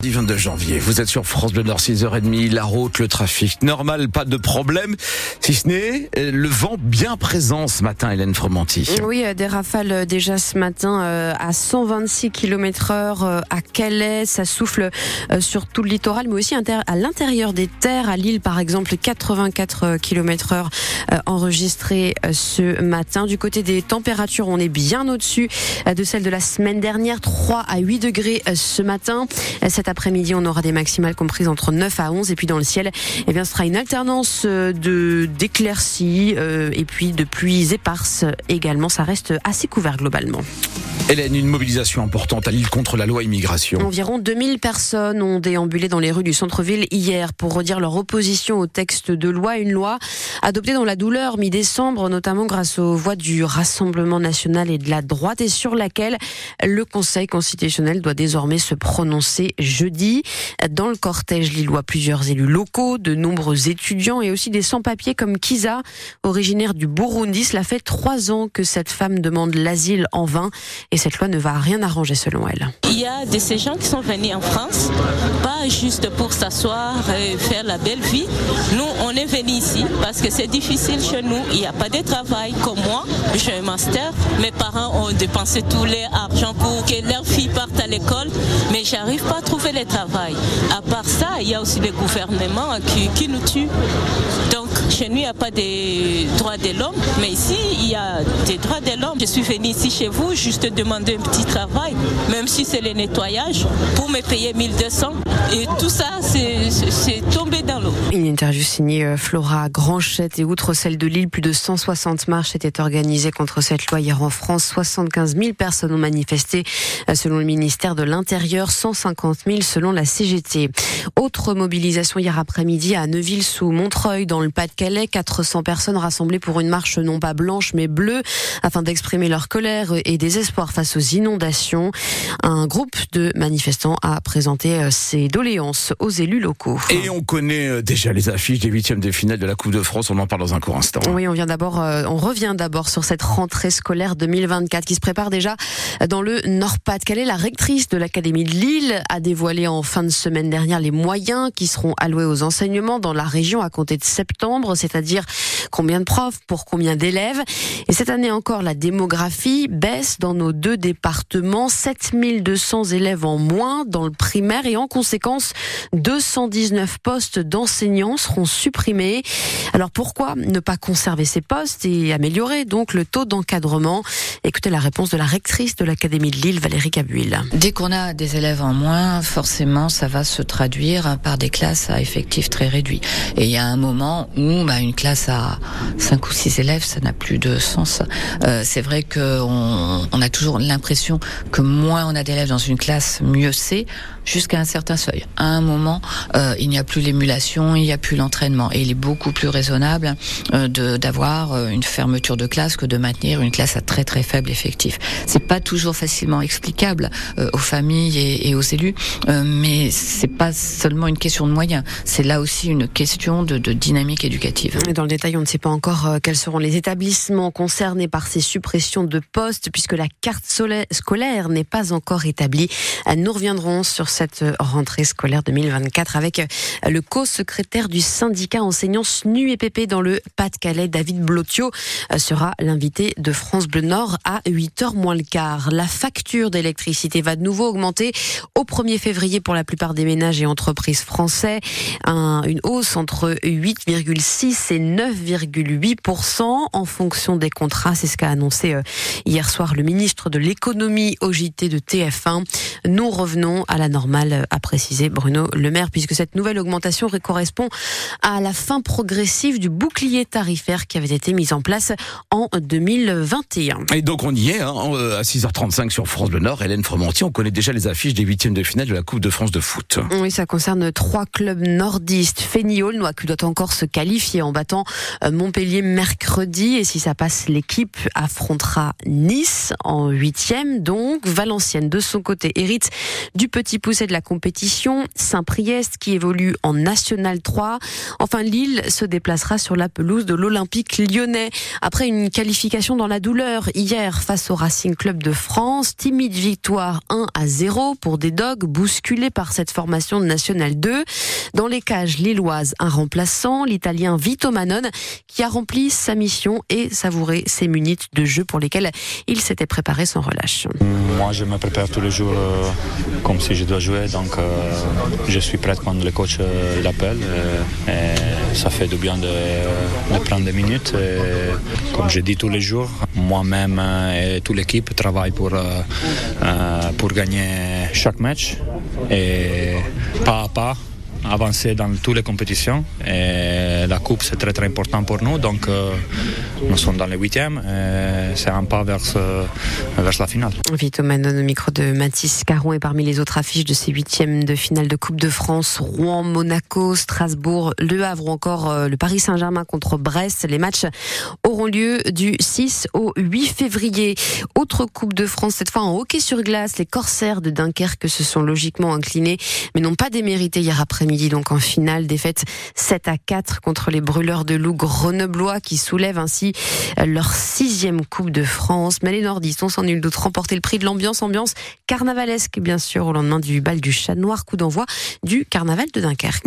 Du 22 janvier, vous êtes sur France Bleu Nord 6h30, la route, le trafic normal, pas de problème, si ce n'est euh, le vent bien présent ce matin, Hélène Fromanti. Oui, euh, des rafales euh, déjà ce matin à 126 km heure à Calais, ça souffle sur tout le littoral, mais aussi à l'intérieur des terres, à Lille par exemple, 84 km heure enregistrés ce matin. Du côté des températures, on est bien au-dessus de celles de la semaine dernière, 3 à 8 degrés ce matin. Cette après-midi, on aura des maximales comprises entre 9 à 11. Et puis dans le ciel, eh bien, ce sera une alternance euh, de d'éclaircies euh, et puis de pluies éparses également. Ça reste assez couvert globalement. Hélène, une mobilisation importante à Lille contre la loi immigration. Environ 2000 personnes ont déambulé dans les rues du centre-ville hier pour redire leur opposition au texte de loi, une loi adoptée dans la douleur mi-décembre, notamment grâce aux voix du Rassemblement national et de la droite, et sur laquelle le Conseil constitutionnel doit désormais se prononcer jeudi. Dans le cortège lillois, plusieurs élus locaux, de nombreux étudiants et aussi des sans-papiers comme Kiza, originaire du Burundi. Cela fait trois ans que cette femme demande l'asile en vain cette loi ne va rien arranger selon elle. Il y a de ces gens qui sont venus en France, pas juste pour s'asseoir et faire la belle vie. Nous, on est venus ici parce que c'est difficile chez nous. Il n'y a pas de travail comme moi. J'ai un master. Mes parents ont dépensé tous les argent pour que leurs filles partent à l'école, mais j'arrive pas à trouver le travail. À part ça, il y a aussi le gouvernement qui, qui nous tue. Chez nous, il n'y a pas de droits de l'homme, mais ici, il y a des droits de l'homme. Je suis venue ici chez vous juste demander un petit travail, même si c'est le nettoyage, pour me payer 1200. Et tout ça, c'est dans l'eau. Une interview signée euh, Flora Granchette et outre celle de Lille, plus de 160 marches étaient organisées contre cette loi hier en France. 75 000 personnes ont manifesté euh, selon le ministère de l'Intérieur, 150 000 selon la CGT. Autre mobilisation hier après-midi à Neuville-sous-Montreuil dans le Pas-de-Calais. 400 personnes rassemblées pour une marche non pas blanche mais bleue afin d'exprimer leur colère et désespoir face aux inondations. Un groupe de manifestants a présenté euh, ses doléances aux élus locaux. Et on connaît euh, déjà les affiches des huitièmes de finale de la Coupe de France. On en parle dans un court instant. Oui, on euh, revient d'abord sur cette rentrée scolaire 2024 qui se prépare déjà dans le Nord-Pas-de-Calais. La rectrice de l'Académie de Lille a dévoilé en fin de semaine dernière les moyens qui seront alloués aux enseignements dans la région à compter de septembre, c'est-à-dire combien de profs pour combien d'élèves. Et cette année encore, la démographie baisse dans nos deux départements, 7200 élèves en moins dans le primaire et en conséquence, 219 postes d'enseignants seront supprimés. Alors pourquoi ne pas conserver ces postes et améliorer donc le taux d'encadrement? Écoutez la réponse de la rectrice de l'Académie de Lille, Valérie Cabuil. Dès qu'on a des élèves en moins, forcément, ça va se traduire par des classes à effectifs très réduits. Et il y a un moment où bah, une classe à 5 ou 6 élèves, ça n'a plus de sens. Euh, c'est vrai qu'on on a toujours l'impression que moins on a d'élèves dans une classe, mieux c'est, jusqu'à un certain seuil. À un moment, euh, il n'y a plus l'émulation, il n'y a plus l'entraînement. Et il est beaucoup plus raisonnable euh, d'avoir euh, une fermeture de classe que de maintenir une classe à très très faible effectif. C'est pas toujours facilement explicable euh, aux familles et, et aux élus, euh, mais c'est pas seulement une question de moyens. C'est là aussi une question de, de dynamique éducative. Dans le détail, on ne sait pas encore quels seront les établissements concernés par ces suppressions de postes, puisque la carte scolaire n'est pas encore établie. Nous reviendrons sur cette rentrée scolaire 2024 avec le co-secrétaire du syndicat enseignants SNU et PP dans le Pas-de-Calais, David Blotio, sera l'invité de France Bleu Nord à 8h moins le quart. La facture d'électricité va de nouveau augmenter au 1er février pour la plupart des ménages et entreprises français. Un, une hausse entre 8,6 et 9,8% en fonction des contrats. C'est ce qu'a annoncé hier soir le ministre de l'économie au JT de TF1. Nous revenons à la normale, a précisé Bruno Le Maire, puisque cette nouvelle augmentation correspond à la fin progressive du bouclier tarifaire qui avait été mis en place en 2021. Et donc on y est, hein, à 6h35 sur France Bleu Nord. Hélène Fromanti, on connaît déjà les affiches des huitièmes de finale de la Coupe de France de foot. Oui, ça concerne trois clubs nordistes. Féniol qui doit encore se qualifier en battant euh, Montpellier mercredi. Et si ça passe, l'équipe affrontera Nice en huitième. Donc Valenciennes, de son côté, hérite du petit pouce De la compétition, Saint-Priest qui évolue en National 3. Enfin, Lille se déplacera sur la pelouse de l'Olympique lyonnais. Après une qualification dans la douleur hier face au Racing Club de France, timide victoire 1 à 0 pour des dogs bousculés par cette formation de National 2. Dans les cages lilloises, un remplaçant, l'italien Vito Manon, qui a rempli sa mission et savouré ses minutes de jeu pour lesquelles il s'était préparé sans relâche. Moi, je me prépare tous les jours euh, comme si je dois jouer, donc euh, je suis prêt quand le coach euh, l'appelle. Et, ça fait du bien de, de prendre des minutes. Comme je dis tous les jours, moi-même et toute l'équipe travaillent pour, pour gagner chaque match et pas à pas avancer dans toutes les compétitions. La coupe, c'est très très important pour nous. Donc, euh, nous sommes dans les huitièmes. C'est un pas vers, vers la finale. Vito Manon au micro de Mathis Caron est parmi les autres affiches de ces huitièmes de finale de Coupe de France. Rouen, Monaco, Strasbourg, Le Havre ou encore euh, le Paris Saint-Germain contre Brest. Les matchs auront lieu du 6 au 8 février. Autre Coupe de France, cette fois en hockey sur glace. Les Corsaires de Dunkerque se sont logiquement inclinés, mais n'ont pas démérité hier après-midi. Donc en finale, défaite 7 à 4 contre les brûleurs de loup grenoblois qui soulèvent ainsi leur sixième Coupe de France. Mais les nordistes ont sans nul doute remporté le prix de l'ambiance, ambiance carnavalesque bien sûr au lendemain du bal du chat noir, coup d'envoi du carnaval de Dunkerque.